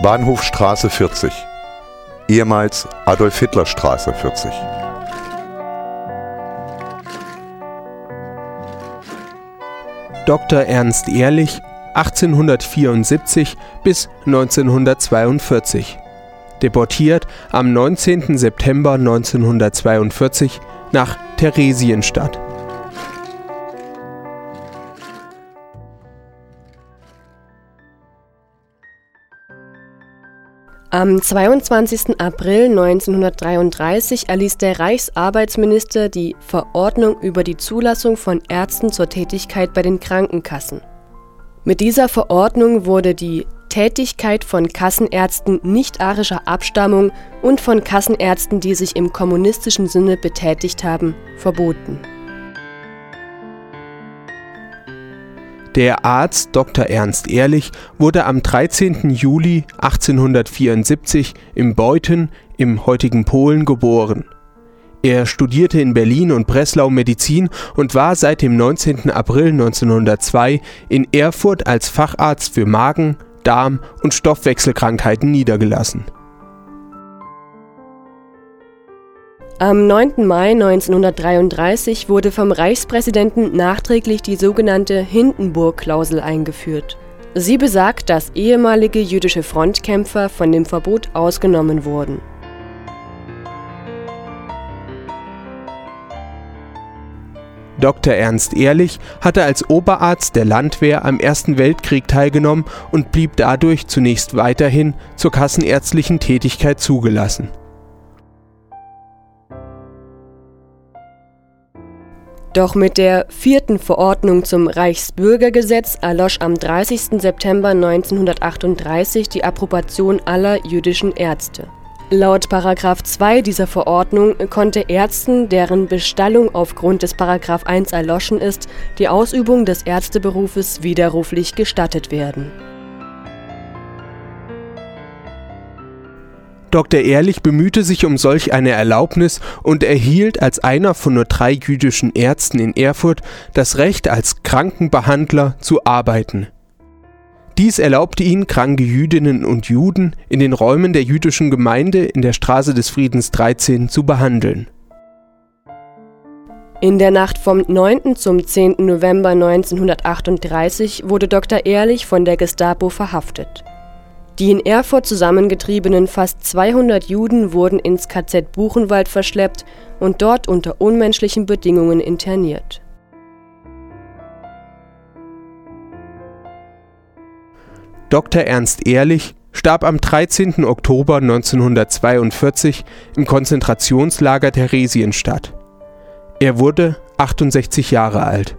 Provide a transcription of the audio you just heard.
Bahnhofstraße 40, ehemals Adolf-Hitler-Straße 40. Dr. Ernst Ehrlich 1874 bis 1942. Deportiert am 19. September 1942 nach Theresienstadt. Am 22. April 1933 erließ der Reichsarbeitsminister die Verordnung über die Zulassung von Ärzten zur Tätigkeit bei den Krankenkassen. Mit dieser Verordnung wurde die Tätigkeit von Kassenärzten nicht-arischer Abstammung und von Kassenärzten, die sich im kommunistischen Sinne betätigt haben, verboten Der Arzt Dr. Ernst Ehrlich wurde am 13. Juli 1874 im Beuthen im heutigen Polen geboren. Er studierte in Berlin und Breslau Medizin und war seit dem 19. April 1902 in Erfurt als Facharzt für Magen, Darm und Stoffwechselkrankheiten niedergelassen Am 9. Mai 1933 wurde vom Reichspräsidenten nachträglich die sogenannte Hindenburg-Klausel eingeführt. Sie besagt, dass ehemalige jüdische Frontkämpfer von dem Verbot ausgenommen wurden. Dr. Ernst Ehrlich hatte als Oberarzt der Landwehr am Ersten Weltkrieg teilgenommen und blieb dadurch zunächst weiterhin zur kassenärztlichen Tätigkeit zugelassen Doch mit der vierten Verordnung zum Reichsbürgergesetz erlosch am 30. September 1938 die Approbation aller jüdischen Ärzte. Laut § 2 dieser Verordnung konnte Ärzten, deren Bestallung aufgrund des § 1 erloschen ist, die Ausübung des Ärzteberufes widerruflich gestattet werden Dr. Ehrlich bemühte sich um solch eine Erlaubnis und erhielt als einer von nur drei jüdischen Ärzten in Erfurt das Recht, als Krankenbehandler zu arbeiten. Dies erlaubte ihn, kranke Jüdinnen und Juden in den Räumen der jüdischen Gemeinde in der Straße des Friedens 13 zu behandeln. In der Nacht vom 9. zum 10. November 1938 wurde Dr. Ehrlich von der Gestapo verhaftet die in Erfurt zusammengetriebenen fast 200 Juden wurden ins KZ Buchenwald verschleppt und dort unter unmenschlichen Bedingungen interniert. Dr. Ernst Ehrlich starb am 13. Oktober 1942 im Konzentrationslager Theresienstadt. Er wurde 68 Jahre alt